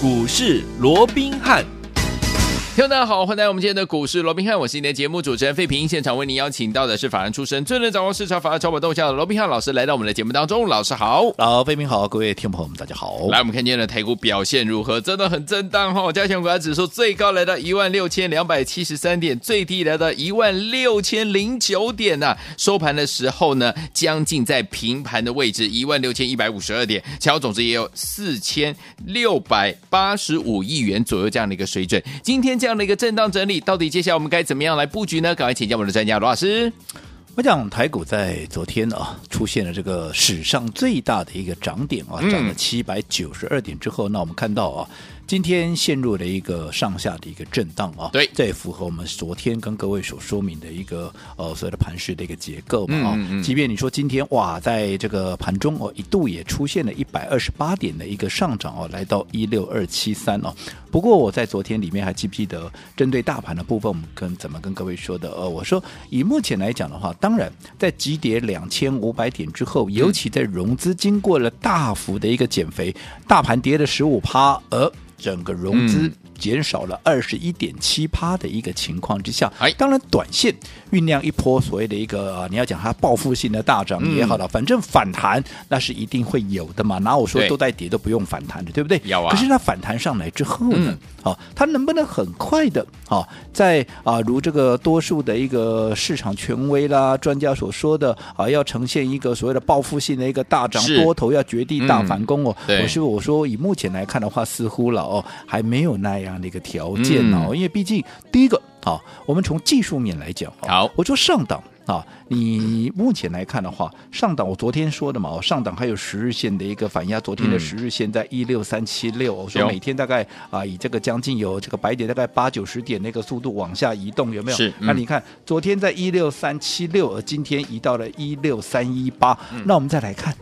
股市罗宾汉。听众大家好，欢迎来到我们今天的股市罗宾汉，我是你的节目主持人费平。现场为您邀请到的是法人出身、最能掌握市场法律操盘动向的罗宾汉老师，来到我们的节目当中。老师好，老费平好，各位听众朋友们大家好。来，我们看今天的台股表现如何？真的很震荡哈、哦！加权股价指数最高来到一万六千两百七十三点，最低来到一万六千零九点呐、收盘的时候呢，将近在平盘的位置，一万六千一百五十二点，成交总值也有四千六百八十五亿元左右这样的一个水准。今天这样的一个震荡整理，到底接下来我们该怎么样来布局呢？赶快请教我们的专家罗老师。我讲台股在昨天啊，出现了这个史上最大的一个涨点啊，涨了七百九十二点之后，那我们看到啊。今天陷入了一个上下的一个震荡啊，对，这也符合我们昨天跟各位所说明的一个呃所谓的盘势的一个结构嘛啊。嗯嗯嗯，即便你说今天哇，在这个盘中哦一度也出现了一百二十八点的一个上涨哦，来到一六二七三哦。不过我在昨天里面还记不记得针对大盘的部分，我们跟怎么跟各位说的？呃，我说以目前来讲的话，当然在急跌两千五百点之后，尤其在融资经过了大幅的一个减肥，大盘跌了十五趴，而整个融资减少了二十一点七趴的一个情况之下，当然短线酝酿一波所谓的一个你要讲它报复性的大涨也好了，反正反弹那是一定会有的嘛。哪我说都在跌都不用反弹的，对不对？有啊。可是它反弹上来之后呢，好，它能不能很快的啊，在啊如这个多数的一个市场权威啦专家所说的啊，要呈现一个所谓的报复性的一个大涨，多头要绝地大反攻哦。我是我说以目前来看的话，似乎了。哦，还没有那样的一个条件哦，嗯、因为毕竟第一个啊，我们从技术面来讲，好，我说上档啊，你目前来看的话，上档我昨天说的嘛，上档还有十日线的一个反压，昨天的十日线在一六三七六，我说每天大概啊，以这个将近有这个白点大概八九十点那个速度往下移动，有没有？是，那你看昨天在一六三七六，而今天移到了一六三一八，那我们再来看。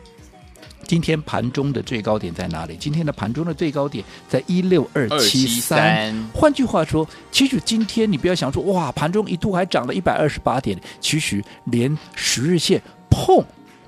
今天盘中的最高点在哪里？今天的盘中的最高点在一六二七三。换句话说，其实今天你不要想说哇，盘中一度还涨了一百二十八点，其实连十日线碰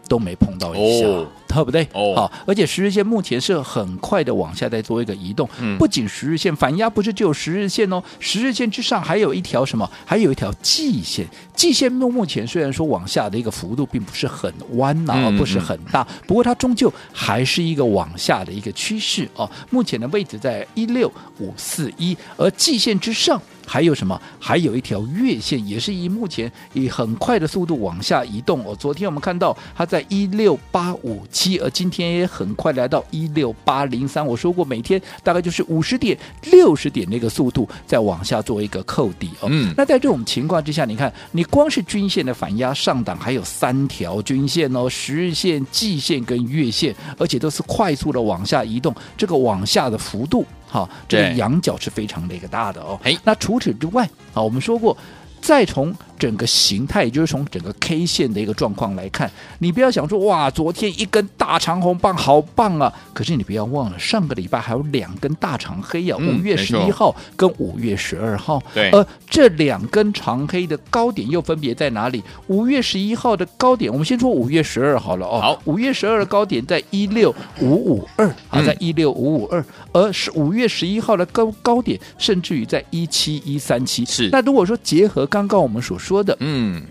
都没碰到一下。哦对不对？哦，好，而且十日线目前是很快的往下再做一个移动。嗯，不仅十日线反压不是只有十日线哦，十日线之上还有一条什么？还有一条季线。季线目目前虽然说往下的一个幅度并不是很弯呐、啊，不是很大，不过它终究还是一个往下的一个趋势哦。目前的位置在一六五四一，而季线之上还有什么？还有一条月线，也是以目前以很快的速度往下移动哦。昨天我们看到它在一六八五。七，而今天也很快来到一六八零三。我说过，每天大概就是五十点、六十点那个速度再往下做一个扣底哦。嗯，那在这种情况之下，你看，你光是均线的反压上档还有三条均线哦，十日线、季线跟月线，而且都是快速的往下移动，这个往下的幅度，哈，这个仰角是非常的一个大的哦。哎，那除此之外，啊，我们说过，再从整个形态，也就是从整个 K 线的一个状况来看，你不要想说哇，昨天一根大长红棒好棒啊！可是你不要忘了，上个礼拜还有两根大长黑呀、啊，五、嗯、月十一号跟五月十二号。对，而这两根长黑的高点又分别在哪里？五月十一号的高点，我们先说五月十二好了哦。好，五月十二的高点在一六五五二啊，在一六五五二，而是五月十一号的高高点，甚至于在一七一三七。是，那如果说结合刚刚我们所说。的，嗯，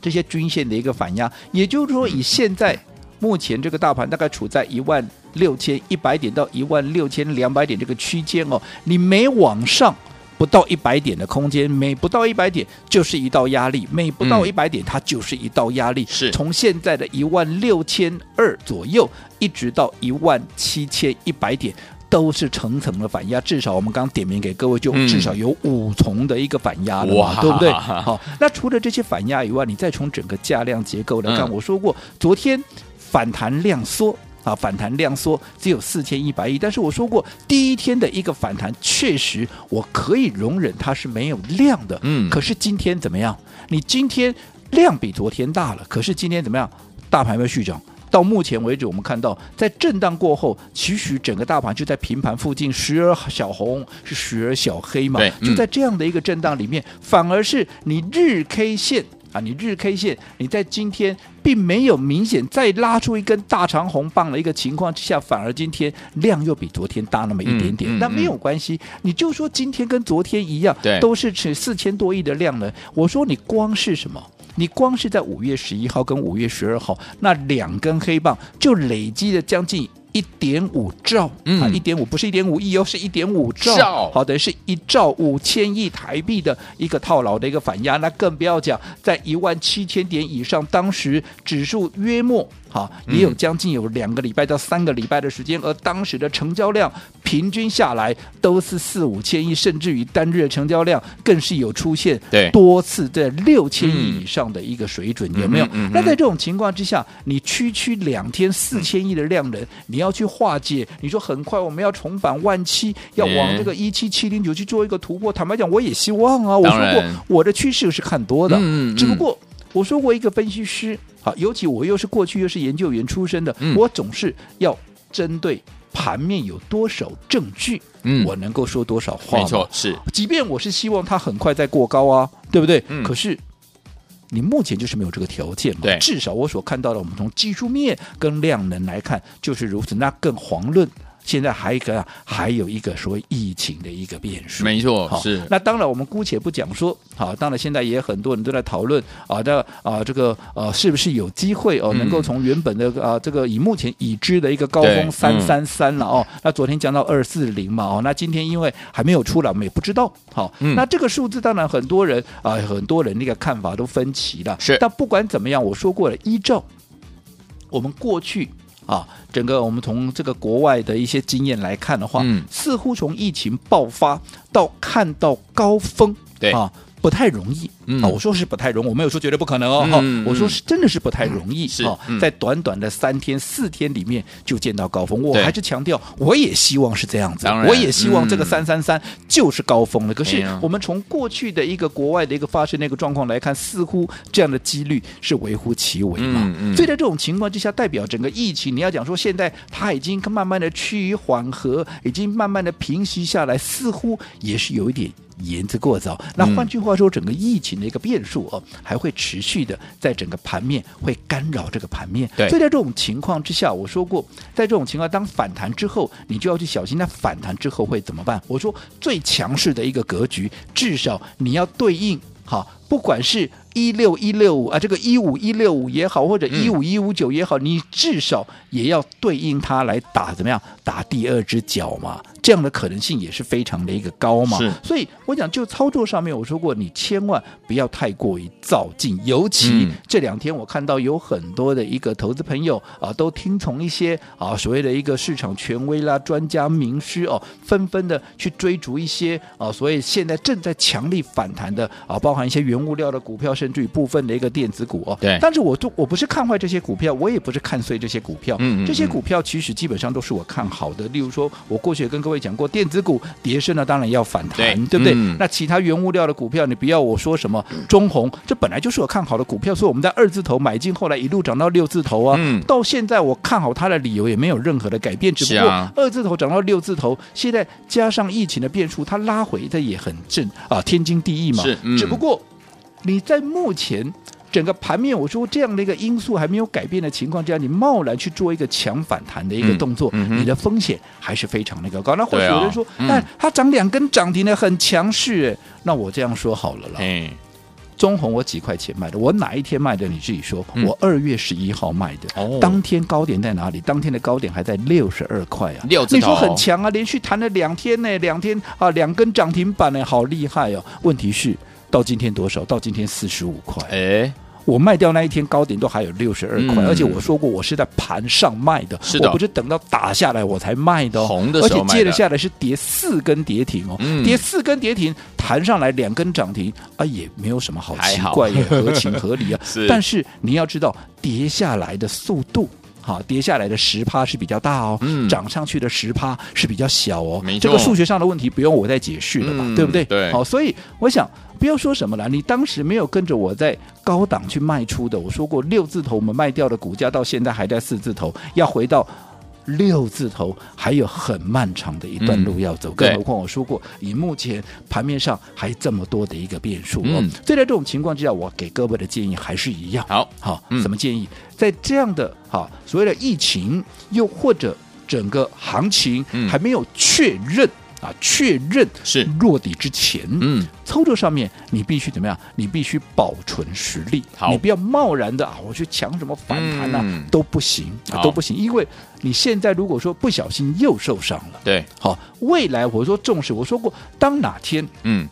这些均线的一个反压，也就是说，以现在 目前这个大盘大概处在一万六千一百点到一万六千两百点这个区间哦，你每往上不到一百点的空间，每不到一百点就是一道压力，每不到一百点它就是一道压力，是从现在的一万六千二左右，一直到一万七千一百点。都是层层的反压，至少我们刚点名给各位，就至少有五重的一个反压了嘛，嗯、对不对？好，那除了这些反压以外，你再从整个价量结构来看，嗯、我说过，昨天反弹量缩啊，反弹量缩只有四千一百亿，但是我说过，第一天的一个反弹确实我可以容忍它是没有量的，嗯，可是今天怎么样？你今天量比昨天大了，可是今天怎么样？大盘会续涨。到目前为止，我们看到在震荡过后，其实整个大盘就在平盘附近，时而小红，是时而小黑嘛。对，就在这样的一个震荡里面，反而是你日 K 线啊，你日 K 线你在今天并没有明显再拉出一根大长红棒的一个情况之下，反而今天量又比昨天大那么一点点，那、嗯嗯、没有关系，你就说今天跟昨天一样，对，都是持四千多亿的量呢。我说你光是什么？你光是在五月十一号跟五月十二号那两根黑棒，就累积了将近。一点五兆，嗯，啊，一点五不是一点五亿哦，是一点五兆，兆好的是一兆五千亿台币的一个套牢的一个反压，那更不要讲在一万七千点以上，当时指数约莫。好，也有将近有两个礼拜到三个礼拜的时间，而当时的成交量平均下来都是四五千亿，甚至于单日的成交量更是有出现多次在六千亿以上的一个水准，有没有？那在这种情况之下，你区区两天四千亿的量能，你要去化解，你说很快我们要重返万七，要往这个一七七零九去做一个突破。坦白讲，我也希望啊，我说过我的趋势是看多的，只不过。我说过一个分析师，好，尤其我又是过去又是研究员出身的，嗯、我总是要针对盘面有多少证据，嗯，我能够说多少话。没错，是，即便我是希望它很快再过高啊，对不对？嗯、可是你目前就是没有这个条件嘛。对，至少我所看到的，我们从技术面跟量能来看，就是如此。那更遑论。现在还一个，还有一个所谓疫情的一个变数，没错，好是。那当然，我们姑且不讲说，好，当然现在也很多人都在讨论啊，这啊这个呃，是不是有机会哦，能够从原本的啊这个以目前已知的一个高峰三三三了哦，那昨天讲到二四零嘛哦，那今天因为还没有出来，我们也不知道。好，嗯、那这个数字当然很多人啊，很多人那个看法都分歧了。是，但不管怎么样，我说过了，依照我们过去。啊，整个我们从这个国外的一些经验来看的话，嗯、似乎从疫情爆发到看到高峰，对啊。不太容易啊！我说是不太容易，我没有说绝对不可能哦。我说是真的是不太容易啊！在短短的三天四天里面就见到高峰，我还是强调，我也希望是这样子，我也希望这个三三三就是高峰了。可是我们从过去的一个国外的一个发生的一个状况来看，似乎这样的几率是微乎其微嘛。所以在这种情况之下，代表整个疫情，你要讲说现在它已经慢慢的趋于缓和，已经慢慢的平息下来，似乎也是有一点。言之过早。那换句话说，整个疫情的一个变数哦，还会持续的在整个盘面会干扰这个盘面。对，所以在这种情况之下，我说过，在这种情况当反弹之后，你就要去小心。那反弹之后会怎么办？我说最强势的一个格局，至少你要对应好，不管是。一六一六五啊，这个一五一六五也好，或者一五一五九也好，嗯、你至少也要对应它来打怎么样？打第二只脚嘛，这样的可能性也是非常的一个高嘛。是所以我讲就操作上面，我说过你千万不要太过于躁进，尤其这两天我看到有很多的一个投资朋友啊，都听从一些啊所谓的一个市场权威啦、专家名师哦，纷纷的去追逐一些啊，所以现在正在强力反弹的啊，包含一些原物料的股票。甚至于部分的一个电子股哦，对，但是我都我不是看坏这些股票，我也不是看衰这些股票，嗯，嗯，嗯，这些股票其实基本上都是我看好的。例如说，我过去也跟各位讲过，电子股跌升了，当然要反弹，对，对不对？嗯、那其他原物料的股票，你不要我说什么中红，这本来就是我看好的股票，所以我们在二字头买进，后来一路涨到六字头啊，嗯、到现在我看好它的理由也没有任何的改变，只不过二字头涨到六字头，现在加上疫情的变数，它拉回的也很正啊，天经地义嘛，是，嗯、只不过。你在目前整个盘面，我说这样的一个因素还没有改变的情况之下，你贸然去做一个强反弹的一个动作，嗯嗯、你的风险还是非常那个高。那或许有人说，那、哦嗯、它涨两根涨停的很强势，那我这样说好了啦。嗯、中红我几块钱卖的？我哪一天卖的？你自己说。嗯、我二月十一号卖的，哦、当天高点在哪里？当天的高点还在六十二块啊！你说很强啊，连续弹了两天呢，两天啊，两根涨停板呢，好厉害哦。问题是。到今天多少？到今天四十五块。哎，我卖掉那一天高点都还有六十二块，而且我说过我是在盘上卖的，是的，我不是等到打下来我才卖的，红的，而且接着下来是跌四根跌停哦，跌四根跌停，弹上来两根涨停啊，也没有什么好奇怪，也 合情合理啊。但是你要知道，跌下来的速度，好，跌下来的十趴是比较大哦，涨上去的十趴是比较小哦。这个数学上的问题不用我再解释了嘛，对不对？对，好，所以我想。不要说什么了，你当时没有跟着我在高档去卖出的。我说过六字头，我们卖掉的股价到现在还在四字头，要回到六字头还有很漫长的一段路要走，嗯、更何况我说过，以目前盘面上还这么多的一个变数，嗯，所以在这种情况之下，我给各位的建议还是一样，好，好，什么建议？在这样的哈所谓的疫情，又或者整个行情还没有确认。啊，确认是。落底之前，嗯，操作上面你必须怎么样？你必须保存实力，好，你不要贸然的啊，我去抢什么反弹啊，嗯、都不行啊，都不行，因为你现在如果说不小心又受伤了，对，好，未来我说重视，我说过，当哪天，嗯。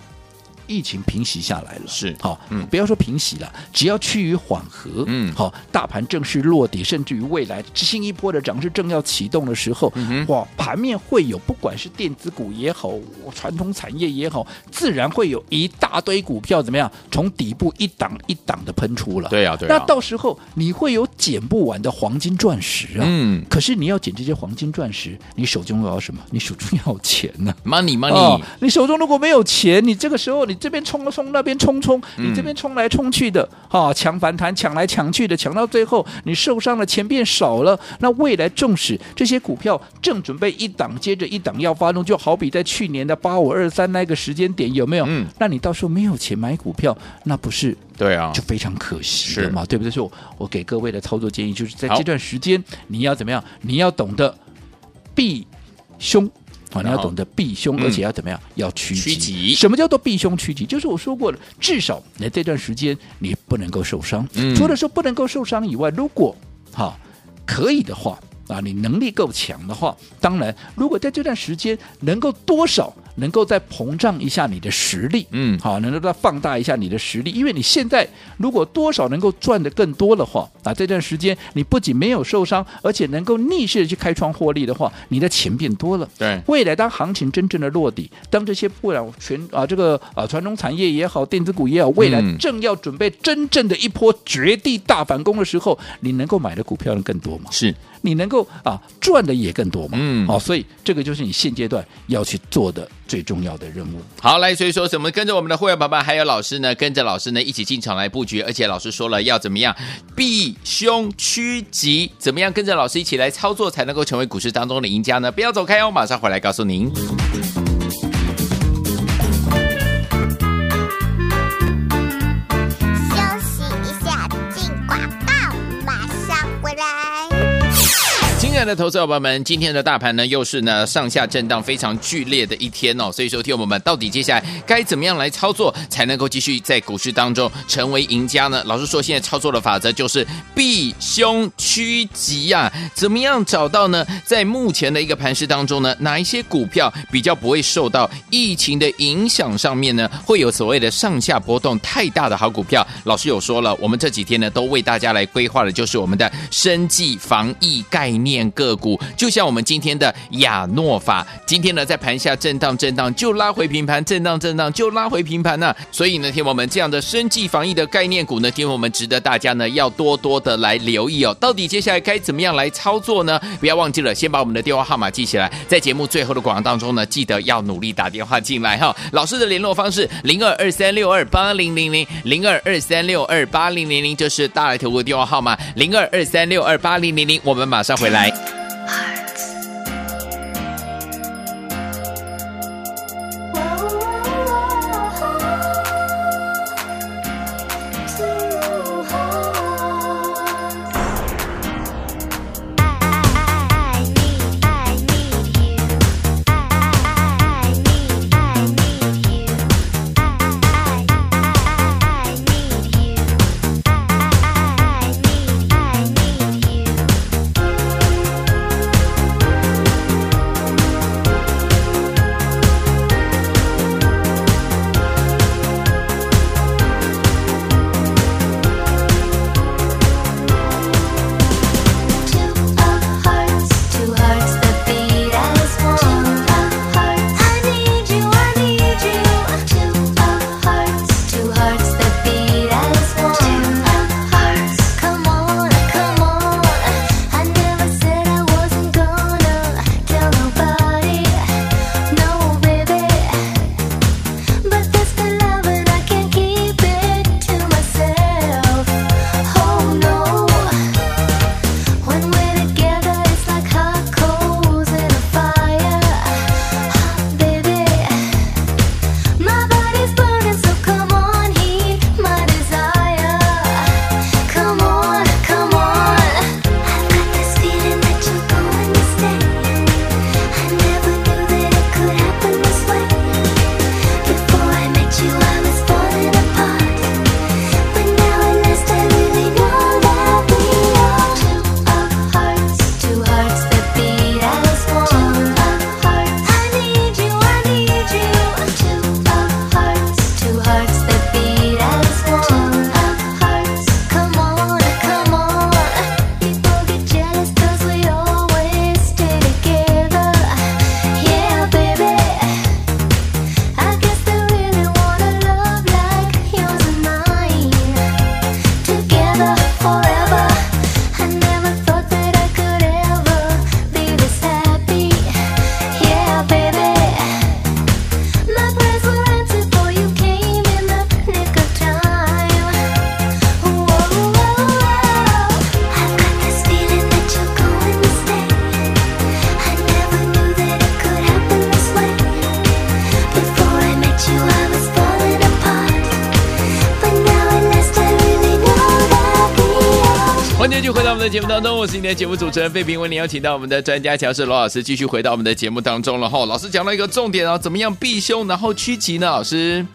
疫情平息下来了，是好，嗯，不要说平息了，只要趋于缓和，嗯，好，大盘正式落底，甚至于未来新一波的涨势正要启动的时候，嗯、哇，盘面会有不管是电子股也好，传统产业也好，自然会有一大堆股票怎么样，从底部一档一档的喷出了，对呀、啊，对、啊，那到时候你会有捡不完的黄金钻石啊，嗯，可是你要捡这些黄金钻石，你手中要什么？你手中要钱呢、啊、？Money money，、哦、你手中如果没有钱，你这个时候你。这边冲了冲，那边冲冲，你这边冲来冲去的，哈、嗯，抢反弹，抢来抢去的，抢到最后你受伤了，钱变少了。那未来纵使这些股票正准备一档接着一档要发动，就好比在去年的八五二三那个时间点，有没有？嗯，那你到时候没有钱买股票，那不是对啊，就非常可惜了嘛，对不对？所以我给各位的操作建议就是在这段时间你要怎么样？你要懂得避凶。你要懂得避凶，而且要怎么样？嗯、要趋吉。吉什么叫做避凶趋吉？就是我说过了，至少你这段时间你不能够受伤。嗯、除了说不能够受伤以外，如果哈可以的话啊，你能力够强的话，当然，如果在这段时间能够多少。能够再膨胀一下你的实力，嗯，好，能够再放大一下你的实力，因为你现在如果多少能够赚得更多的话，啊，这段时间你不仅没有受伤，而且能够逆势的去开创获利的话，你的钱变多了。对，未来当行情真正的落底，当这些不然全啊这个啊传统产业也好，电子股也好，未来正要准备真正的一波绝地大反攻的时候，你能够买的股票能更多吗？是。你能够啊赚的也更多嘛？嗯，好，所以这个就是你现阶段要去做的最重要的任务。好，来，所以说，怎么跟着我们的会员宝宝还有老师呢，跟着老师呢一起进场来布局，而且老师说了要怎么样避凶趋吉，怎么样跟着老师一起来操作才能够成为股市当中的赢家呢？不要走开哦，马上回来告诉您。的投资伙伴们，今天的大盘呢，又是呢上下震荡非常剧烈的一天哦。所以说，听我们到底接下来该怎么样来操作，才能够继续在股市当中成为赢家呢？老师说，现在操作的法则就是避凶趋吉呀。怎么样找到呢？在目前的一个盘势当中呢，哪一些股票比较不会受到疫情的影响上面呢，会有所谓的上下波动太大的好股票？老师有说了，我们这几天呢，都为大家来规划的就是我们的生计防疫概念。个股就像我们今天的亚诺法，今天呢在盘下震荡震荡就拉回平盘，震荡震荡就拉回平盘呢、所以呢，听我们这样的生计防疫的概念股呢，听我们值得大家呢要多多的来留意哦。到底接下来该怎么样来操作呢？不要忘记了，先把我们的电话号码记起来，在节目最后的广告当中呢，记得要努力打电话进来哈。老师的联络方式零二二三六二八零零零零二二三六二八零零零，这是大来投顾电话号码零二二三六二八零零零，我们马上回来。我我是你的节目主持人费平，为您邀请到我们的专家乔氏罗老师，继续回到我们的节目当中了后。老师讲到一个重点哦，怎么样避凶，然后趋吉呢？老师，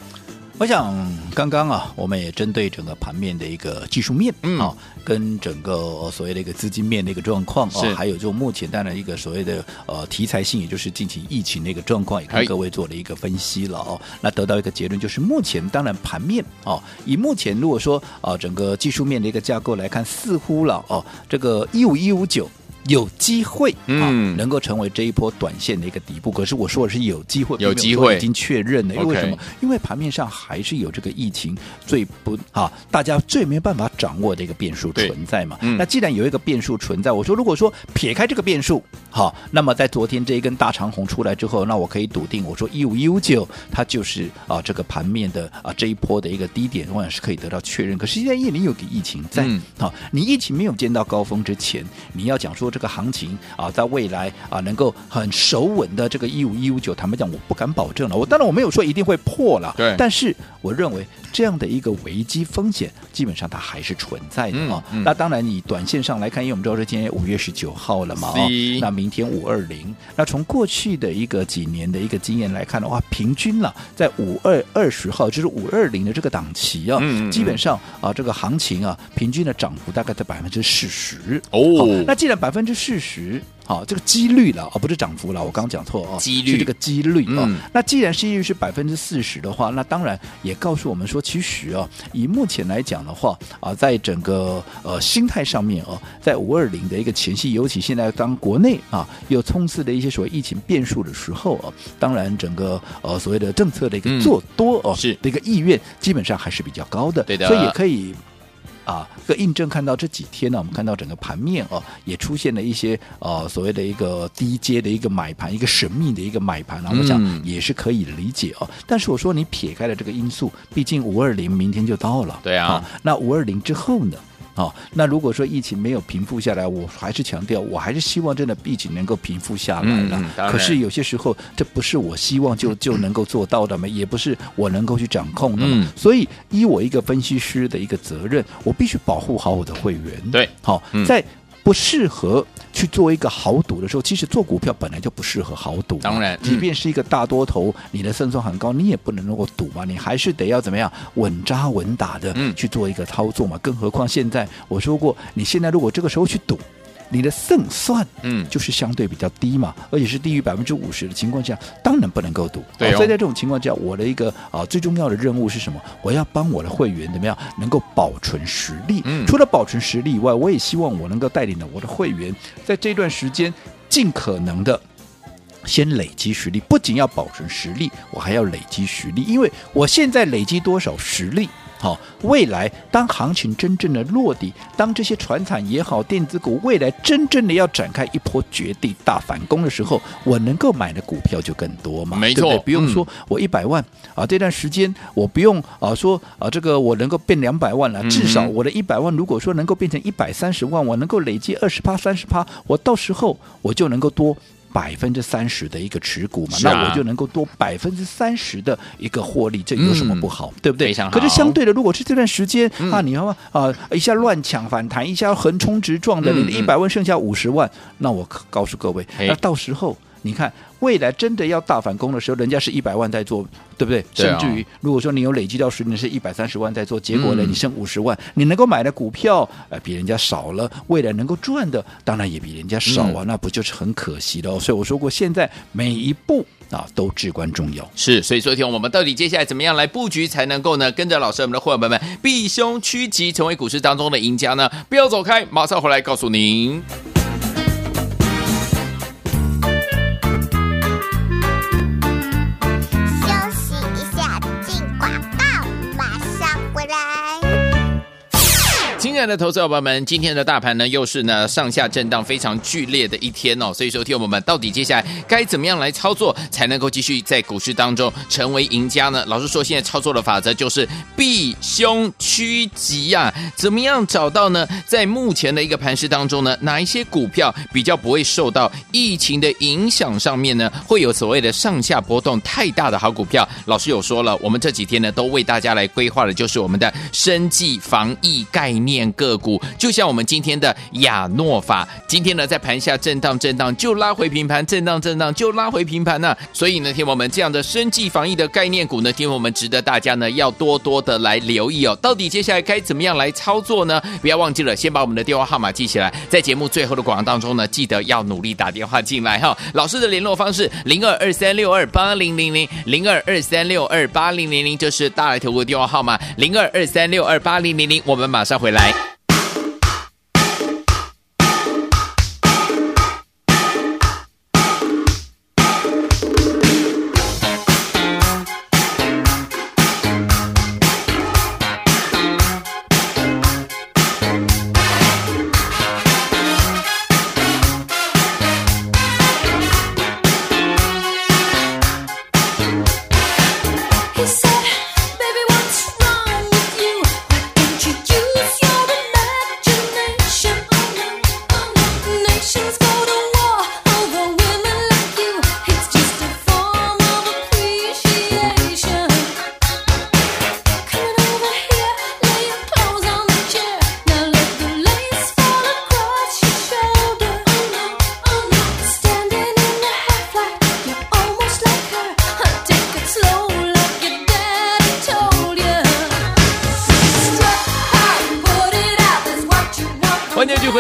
我想刚刚啊，我们也针对整个盘面的一个技术面，嗯啊。跟整个所谓的一个资金面的一个状况啊，还有就目前当然一个所谓的呃题材性，也就是近期疫情的一个状况，也跟各位做了一个分析了哦。那得到一个结论就是，目前当然盘面哦，以目前如果说啊整个技术面的一个架构来看，似乎了哦这个一五一五九。有机会啊，能够成为这一波短线的一个底部。可是我说的是有机会，有机会已经确认了。因为什么？因为盘面上还是有这个疫情最不啊，大家最没办法掌握的一个变数存在嘛。那既然有一个变数存在，我说如果说撇开这个变数，好，那么在昨天这一根大长红出来之后，那我可以笃定，我说一五一五九它就是啊这个盘面的啊这一波的一个低点，永远是可以得到确认。可是现在因为你有个疫情在，好，你疫情没有见到高峰之前，你要讲说这个。这个行情啊，在未来啊，能够很守稳的这个一五一五九，坦白讲，我不敢保证了。我当然我没有说一定会破了，对。但是我认为这样的一个危机风险，基本上它还是存在的啊。嗯嗯、那当然，你短线上来看，因为我们知道是今天五月十九号了嘛，哦那明天五二零。那从过去的一个几年的一个经验来看的话，平均了在五二二十号，就是五二零的这个档期啊，基本上啊，这个行情啊，平均的涨幅大概在百分之四十哦。那既然百分之四十，好，这个几率了，而不是涨幅了。我刚刚讲错哦，几率是这个几率啊。嗯、那既然几率是百分之四十的话，那当然也告诉我们说，其实啊，以目前来讲的话啊，在整个呃心态上面啊，在五二零的一个前夕，尤其现在当国内啊有冲刺的一些所谓疫情变数的时候啊，当然整个呃所谓的政策的一个做多哦，是的一个意愿，基本上还是比较高的，对的，所以也可以。啊，个印证看到这几天呢，我们看到整个盘面哦，也出现了一些呃所谓的一个低阶的一个买盘，一个神秘的一个买盘啊，我想也是可以理解哦。但是我说你撇开了这个因素，毕竟五二零明天就到了，对啊，啊那五二零之后呢？哦，那如果说疫情没有平复下来，我还是强调，我还是希望真的疫情能够平复下来了。嗯、可是有些时候，这不是我希望就就能够做到的嘛，也不是我能够去掌控的嘛。嗯、所以，依我一个分析师的一个责任，我必须保护好我的会员。对，好、在。不适合去做一个豪赌的时候，其实做股票本来就不适合豪赌。当然，即便是一个大多头，你的胜算很高，你也不能够赌嘛，你还是得要怎么样稳扎稳打的去做一个操作嘛。更何况现在我说过，你现在如果这个时候去赌。你的胜算，嗯，就是相对比较低嘛，嗯、而且是低于百分之五十的情况下，当然不能够赌。对、哦，所以在这种情况下，我的一个啊最重要的任务是什么？我要帮我的会员怎么样能够保存实力？嗯，除了保存实力以外，我也希望我能够带领着我的会员在这段时间尽可能的先累积实力。不仅要保存实力，我还要累积实力，因为我现在累积多少实力？好，未来当行情真正的落地，当这些船产也好，电子股未来真正的要展开一波绝地大反攻的时候，我能够买的股票就更多嘛？没错，对不对？不用说我一百万、嗯、啊，这段时间我不用啊说啊，这个我能够变两百万了，至少我的一百万如果说能够变成一百三十万，我能够累积二十趴、三十趴，我到时候我就能够多。百分之三十的一个持股嘛，啊、那我就能够多百分之三十的一个获利，这有什么不好？嗯、对不对？可是相对的，如果是这段时间、嗯、啊，你要啊一下乱抢反弹，一下横冲直撞的，你的一百万剩下五十万，嗯、那我告诉各位，那到时候。你看，未来真的要大反攻的时候，人家是一百万在做，对不对？甚至于，如果说你有累积到十年是一百三十万在做，结果呢，你剩五十万，嗯、你能够买的股票，呃，比人家少了，未来能够赚的，当然也比人家少啊，嗯、那不就是很可惜的哦？所以我说过，现在每一步啊都至关重要。是，所以昨天我们到底接下来怎么样来布局，才能够呢，跟着老师我们的伙伴们避凶趋吉，成为股市当中的赢家呢？不要走开，马上回来告诉您。爱的投资伙伴们，今天的大盘呢，又是呢上下震荡非常剧烈的一天哦。所以说，听我们到底接下来该怎么样来操作，才能够继续在股市当中成为赢家呢？老师说，现在操作的法则就是避凶趋吉呀。怎么样找到呢？在目前的一个盘势当中呢，哪一些股票比较不会受到疫情的影响上面呢，会有所谓的上下波动太大的好股票？老师有说了，我们这几天呢，都为大家来规划的就是我们的生计防疫概念。个股，就像我们今天的亚诺法，今天呢在盘下震荡震荡就拉回平盘，震荡震荡就拉回平盘呢、所以呢，听我们这样的生计防疫的概念股呢，听我们值得大家呢要多多的来留意哦。到底接下来该怎么样来操作呢？不要忘记了，先把我们的电话号码记起来，在节目最后的广告当中呢，记得要努力打电话进来哈。老师的联络方式零二二三六二八零零零零二二三六二八零零零，这是大来投顾的电话号码零二二三六二八零零零，我们马上回来。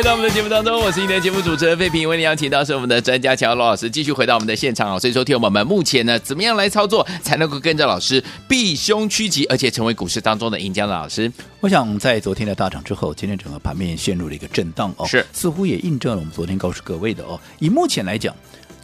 到我们的节目当中，我是今天节目主持人费平，为您邀请到是我们的专家乔罗老师，继续回到我们的现场啊。所以说，听我们目前呢，怎么样来操作才能够跟着老师避凶趋吉，而且成为股市当中的赢家的老师？我想在昨天的大涨之后，今天整个盘面陷入了一个震荡哦，是似乎也印证了我们昨天告诉各位的哦。以目前来讲。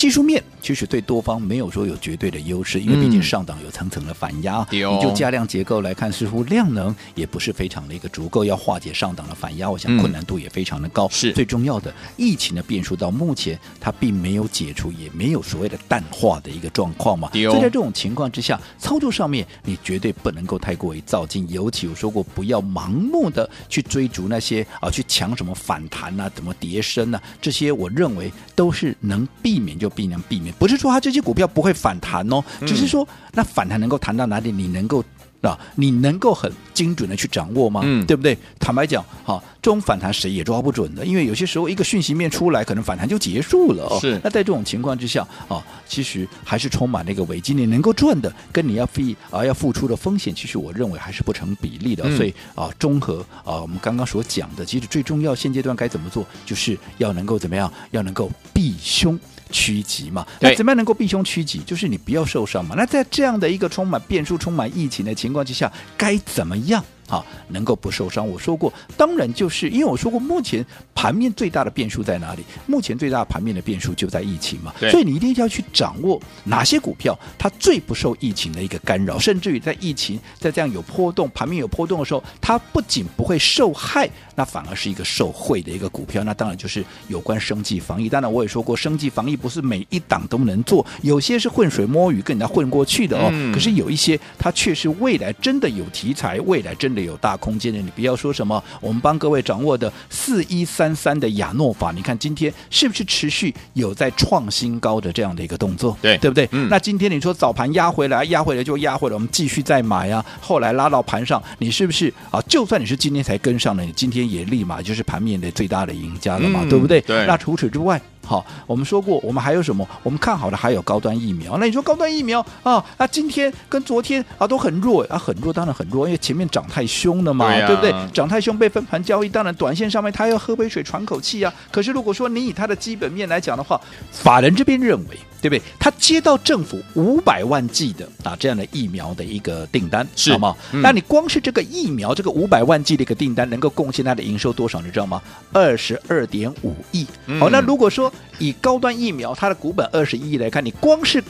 技术面其实对多方没有说有绝对的优势，因为毕竟上档有层层的反压，嗯、你就价量结构来看，似乎量能也不是非常的一个足够，要化解上档的反压，我想困难度也非常的高。是、嗯、最重要的，疫情的变数到目前它并没有解除，也没有所谓的淡化的一个状况嘛。所以在这种情况之下，操作上面你绝对不能够太过于躁进，尤其我说过，不要盲目的去追逐那些啊，去抢什么反弹啊，怎么叠升啊，这些我认为都是能避免就尽量避免，不是说它这些股票不会反弹哦，只是说那反弹能够弹到哪里，你能够啊，你能够很精准的去掌握吗？嗯，对不对？坦白讲，哈，这种反弹谁也抓不准的，因为有些时候一个讯息面出来，可能反弹就结束了哦。是，那在这种情况之下啊，其实还是充满那个危机，你能够赚的跟你要费啊要付出的风险，其实我认为还是不成比例的。嗯、所以啊，综合啊我们刚刚所讲的，其实最重要现阶段该怎么做，就是要能够怎么样，要能够避凶。趋吉嘛，那怎么样能够避凶趋吉？就是你不要受伤嘛。那在这样的一个充满变数、充满疫情的情况之下，该怎么样？啊，能够不受伤？我说过，当然就是因为我说过，目前盘面最大的变数在哪里？目前最大的盘面的变数就在疫情嘛。所以你一定要去掌握哪些股票它最不受疫情的一个干扰，甚至于在疫情在这样有波动、盘面有波动的时候，它不仅不会受害，那反而是一个受惠的一个股票。那当然就是有关生计防疫。当然我也说过，生计防疫不是每一档都能做，有些是浑水摸鱼跟人家混过去的哦。嗯、可是有一些它确实未来真的有题材，未来真的。有大空间的，你不要说什么，我们帮各位掌握的四一三三的亚诺法，你看今天是不是持续有在创新高的这样的一个动作？对，对不对？嗯。那今天你说早盘压回来，压回来就压回来，我们继续再买啊。后来拉到盘上，你是不是啊？就算你是今天才跟上的，你今天也立马就是盘面的最大的赢家了嘛，嗯、对不对？对。那除此之外。好，我们说过，我们还有什么？我们看好的还有高端疫苗。那你说高端疫苗啊？那今天跟昨天啊都很弱啊，很弱，当然很弱，因为前面涨太凶了嘛，对，啊、对不对？涨太凶被分盘交易，当然短线上面他要喝杯水喘口气啊。可是如果说你以它的基本面来讲的话，法人这边认为。对不对？他接到政府五百万剂的啊这样的疫苗的一个订单，是好吗？嗯、那你光是这个疫苗这个五百万剂的一个订单，能够贡献它的营收多少？你知道吗？二十二点五亿。嗯、好，那如果说以高端疫苗它的股本二十一亿来看，你光是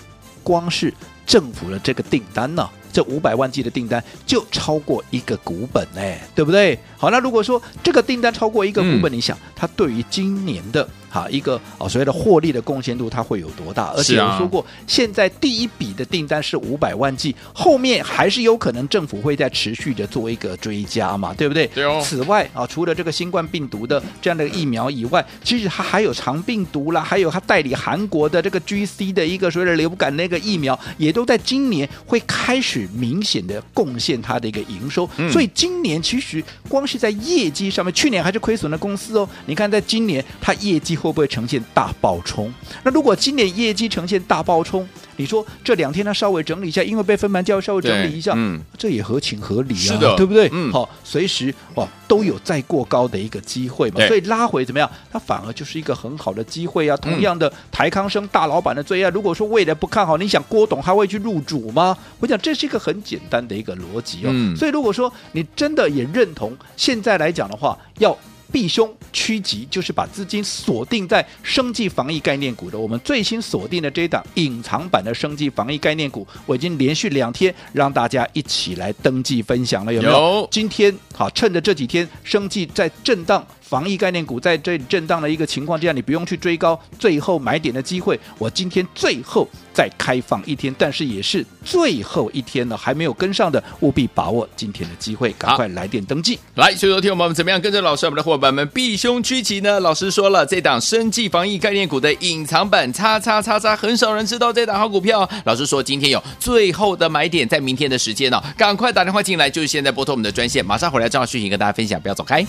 光是政府的这个订单呢、啊？这五百万剂的订单就超过一个股本哎，对不对？好，那如果说这个订单超过一个股本，嗯、你想它对于今年的哈一个哦所谓的获利的贡献度，它会有多大？而且我说过，啊、现在第一笔的订单是五百万剂，后面还是有可能政府会再持续的做一个追加嘛，对不对？对哦。此外啊，除了这个新冠病毒的这样的疫苗以外，其实它还有肠病毒啦，还有它代理韩国的这个 GC 的一个所谓的流感那个疫苗，也都在今年会开始明显的贡献它的一个营收。嗯、所以今年其实光是在业绩上面，去年还是亏损的公司哦。你看，在今年它业绩会不会呈现大爆冲？那如果今年业绩呈现大爆冲，你说这两天它稍微整理一下，因为被分盘交易稍微整理一下，嗯，这也合情合理啊，是的，对不对？嗯，好，随时哇都有再过高的一个机会嘛，所以拉回怎么样？它反而就是一个很好的机会啊。同样的，台康生大老板的最爱，如果说未来不看好，你想郭董还会去入主吗？我讲这是一个很简单的一个逻辑哦。嗯，所以如果说你真的也认同，现在来讲的话，要。避凶趋吉，就是把资金锁定在生计防疫概念股的。我们最新锁定的这一档隐藏版的生计防疫概念股，我已经连续两天让大家一起来登记分享了，有没有？有今天好，趁着这几天生计在震荡。防疫概念股在这里震荡的一个情况之下，你不用去追高，最后买点的机会，我今天最后再开放一天，但是也是最后一天了，还没有跟上的，务必把握今天的机会，赶快来电登记。来，所以昨天我们怎么样跟着老师，我们的伙伴们避凶趋吉呢？老师说了，这档生计防疫概念股的隐藏版，叉叉叉叉，很少人知道这档好股票。老师说今天有最后的买点，在明天的时间呢、哦，赶快打电话进来，就是现在拨通我们的专线，马上回来正好讯息跟大家分享，不要走开。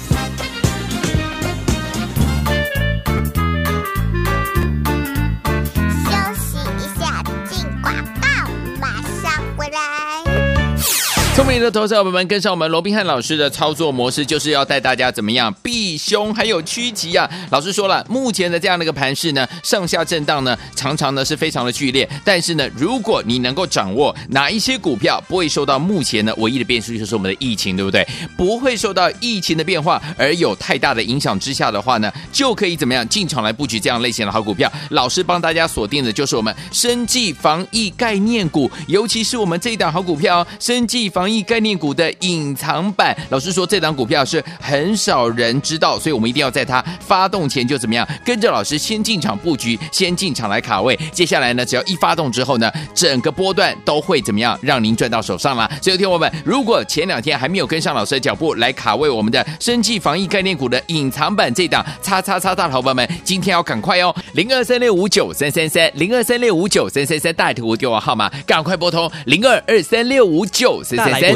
聪明的投资者朋友们，跟上我们罗宾汉老师的操作模式，就是要带大家怎么样避凶，还有趋吉啊！老师说了，目前的这样的一个盘势呢，上下震荡呢，常常呢是非常的剧烈。但是呢，如果你能够掌握哪一些股票不会受到目前呢唯一的变数，就是我们的疫情，对不对？不会受到疫情的变化而有太大的影响之下的话呢，就可以怎么样进场来布局这样类型的好股票。老师帮大家锁定的就是我们生技防疫概念股，尤其是我们这一档好股票，生技防。防疫概念股的隐藏版，老师说这档股票是很少人知道，所以我们一定要在它发动前就怎么样，跟着老师先进场布局，先进场来卡位。接下来呢，只要一发动之后呢，整个波段都会怎么样，让您赚到手上了。所以，听我们，如果前两天还没有跟上老师的脚步来卡位我们的生技防疫概念股的隐藏版这档叉叉叉大头伙伴们，今天要赶快哦，零二三六五九三三三，零二三六五九三三三大图电话号码，赶快拨通零二二三六五九三三三。